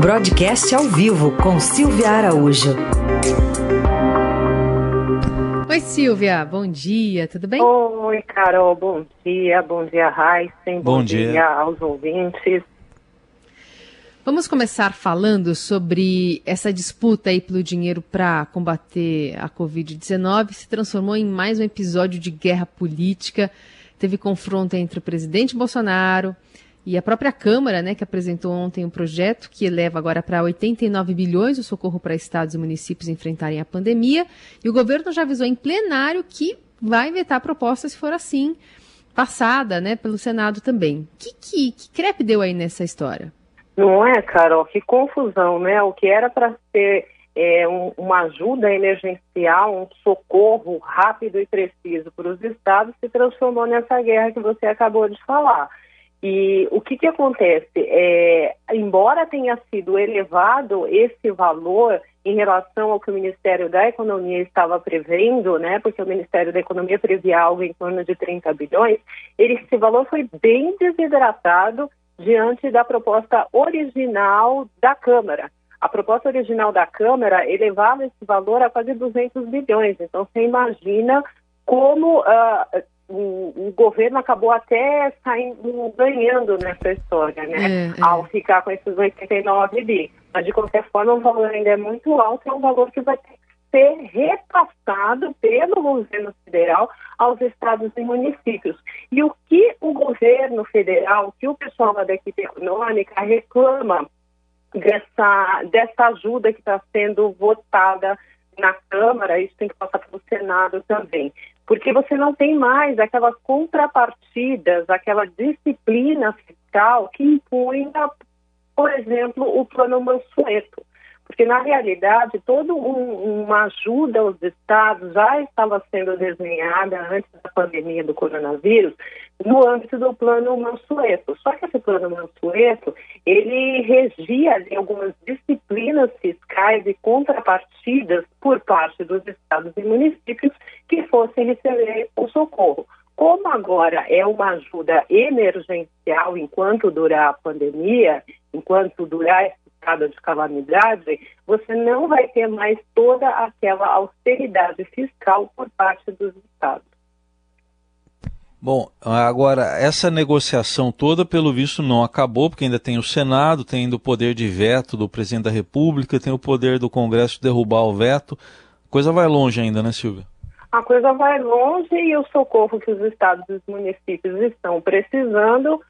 Broadcast ao vivo com Silvia Araújo. Oi, Silvia, bom dia, tudo bem? Oi, Carol, bom dia, bom dia, Raíssen, bom, bom dia. dia aos ouvintes. Vamos começar falando sobre essa disputa aí pelo dinheiro para combater a Covid-19. Se transformou em mais um episódio de guerra política. Teve confronto entre o presidente Bolsonaro e a própria Câmara, né, que apresentou ontem um projeto que eleva agora para 89 bilhões o socorro para estados e municípios enfrentarem a pandemia. E o governo já avisou em plenário que vai vetar a proposta se for assim, passada né, pelo Senado também. Que, que, que crepe deu aí nessa história? Não é, Carol? Que confusão, né? O que era para ser é, um, uma ajuda emergencial, um socorro rápido e preciso para os estados se transformou nessa guerra que você acabou de falar. E o que, que acontece? É, embora tenha sido elevado esse valor em relação ao que o Ministério da Economia estava prevendo, né, porque o Ministério da Economia previa algo em torno de 30 bilhões, ele, esse valor foi bem desidratado diante da proposta original da Câmara. A proposta original da Câmara elevava esse valor a quase 200 bilhões. Então, você imagina como uh, o, governo acabou até saindo, ganhando nessa história, né? É, é. Ao ficar com esses 89 bi. Mas, de qualquer forma, o valor ainda é muito alto, é um valor que vai ter que ser repassado pelo governo federal aos estados e municípios. E o que o governo federal, o que o pessoal da equipe econômica reclama dessa, dessa ajuda que está sendo votada na Câmara, isso tem que passar pelo Senado também. Porque você não tem mais aquelas contrapartidas, aquela disciplina fiscal que impunha, por exemplo, o plano Mansueto. Porque, na realidade, toda um, uma ajuda aos estados já estava sendo desenhada antes da pandemia do coronavírus no âmbito do plano Mansueto. Só que esse plano Mansueto, ele regia ali, algumas disciplinas fiscais e contrapartidas por parte dos estados e municípios que fossem receber o socorro. Como agora é uma ajuda emergencial enquanto durar a pandemia, enquanto durar estado de calamidade, você não vai ter mais toda aquela austeridade fiscal por parte dos estados. Bom, agora, essa negociação toda, pelo visto, não acabou, porque ainda tem o Senado, tem ainda o poder de veto do presidente da República, tem o poder do Congresso de derrubar o veto. A coisa vai longe ainda, né, Silvia? A coisa vai longe e o socorro que os estados e os municípios estão precisando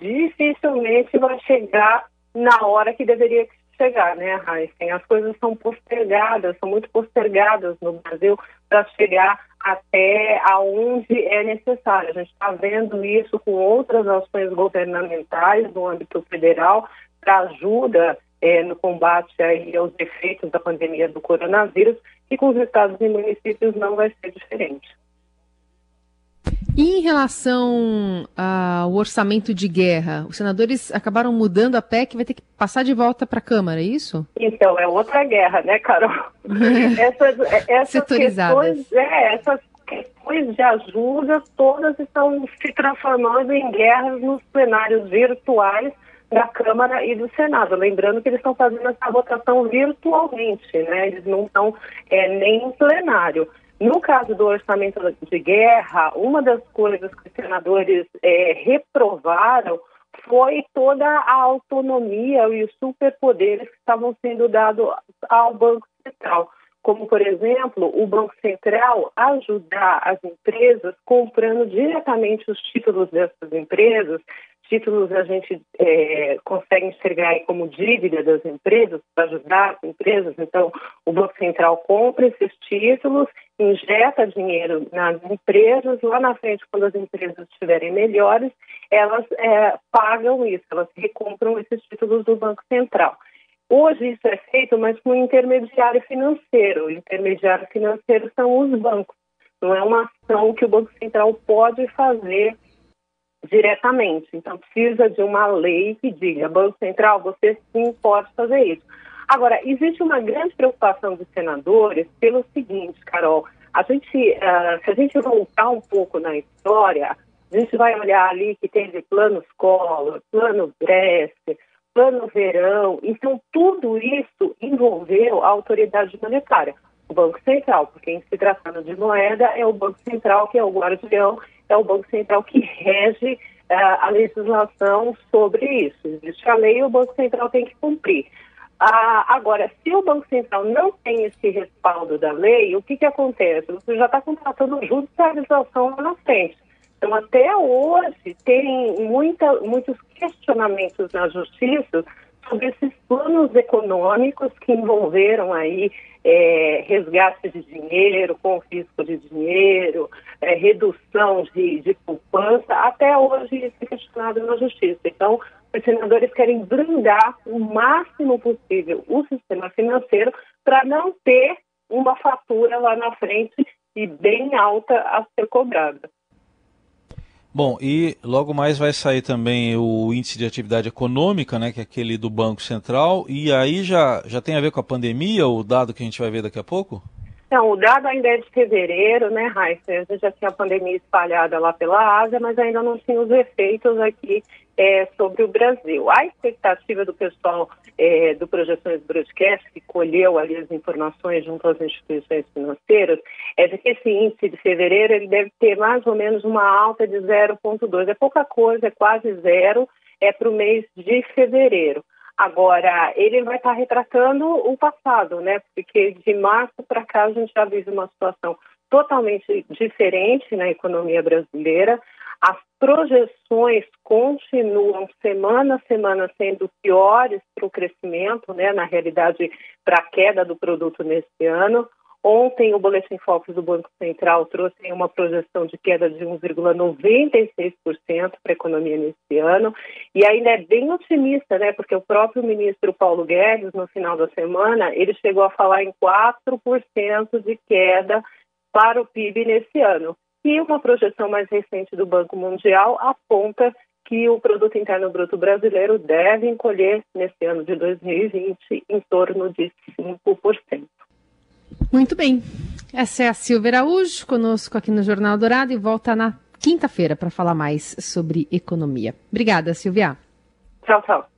dificilmente vai chegar na hora que deveria chegar, né, Heisen? As coisas são postergadas, são muito postergadas no Brasil para chegar até aonde é necessário. A gente está vendo isso com outras ações governamentais no âmbito federal para ajuda é, no combate aí aos efeitos da pandemia do coronavírus e com os estados e municípios não vai ser diferente. E em relação ao orçamento de guerra, os senadores acabaram mudando a PEC, vai ter que passar de volta para a Câmara, é isso? Então, é outra guerra, né, Carol? essas, essas questões, é, essas questões de ajuda, todas estão se transformando em guerras nos plenários virtuais da Câmara e do Senado. Lembrando que eles estão fazendo essa votação virtualmente, né? Eles não estão é, nem em plenário. No caso do orçamento de guerra, uma das coisas que os senadores é, reprovaram foi toda a autonomia e os superpoderes que estavam sendo dados ao Banco Central. Como, por exemplo, o Banco Central ajudar as empresas comprando diretamente os títulos dessas empresas títulos a gente é, consegue enxergar como dívida das empresas, para ajudar as empresas. Então, o Banco Central compra esses títulos, injeta dinheiro nas empresas, lá na frente, quando as empresas estiverem melhores, elas é, pagam isso, elas recompram esses títulos do Banco Central. Hoje isso é feito, mas com intermediário financeiro. O intermediário financeiro são os bancos. Não é uma ação que o Banco Central pode fazer diretamente. Então, precisa de uma lei que diga, Banco Central, você sim pode fazer isso. Agora, existe uma grande preocupação dos senadores pelo seguinte, Carol, a gente, uh, se a gente voltar um pouco na história, a gente vai olhar ali que teve plano escola, plano Brest, plano verão. Então, tudo isso envolveu a autoridade monetária, o Banco Central, porque em se tratando de moeda, é o Banco Central que é o guardião, é o Banco Central que rege uh, a legislação sobre isso. Existe a lei e o Banco Central tem que cumprir. Ah, agora, se o Banco Central não tem esse respaldo da lei, o que, que acontece? Você já está contratando judicialização na frente. Então, até hoje, tem muita, muitos questionamentos na justiça sobre esses planos econômicos que envolveram aí é, resgate de dinheiro, confisco de dinheiro, é, redução de, de poupança, até hoje isso é questionado na justiça. Então, os senadores querem blindar o máximo possível o sistema financeiro para não ter uma fatura lá na frente e bem alta a ser cobrada. Bom, e logo mais vai sair também o índice de atividade econômica, né, que é aquele do Banco Central, e aí já, já tem a ver com a pandemia, o dado que a gente vai ver daqui a pouco? Não, o dado ainda é de fevereiro, né, Raíssa? A gente já tinha a pandemia espalhada lá pela Ásia, mas ainda não tinha os efeitos aqui é, sobre o Brasil. A expectativa do pessoal é, do Projeções Broadcast, que colheu ali as informações junto às instituições financeiras, é de que esse índice de fevereiro ele deve ter mais ou menos uma alta de 0,2. É pouca coisa, é quase zero, é para o mês de fevereiro. Agora, ele vai estar retratando o passado, né? Porque de março para cá a gente já vive uma situação totalmente diferente na economia brasileira. As projeções continuam semana a semana sendo piores para o crescimento, né? Na realidade, para a queda do produto nesse ano. Ontem, o Boletim Focus do Banco Central trouxe uma projeção de queda de 1,96% para a economia nesse ano. E ainda é bem otimista, né? Porque o próprio ministro Paulo Guedes, no final da semana, ele chegou a falar em 4% de queda para o PIB nesse ano. E uma projeção mais recente do Banco Mundial aponta que o produto interno bruto brasileiro deve encolher nesse ano de 2020 em torno de 5%. Muito bem. Essa é a Silvia Araújo, conosco aqui no Jornal Dourado e volta na quinta-feira para falar mais sobre economia. Obrigada, Silvia. Tchau, tchau.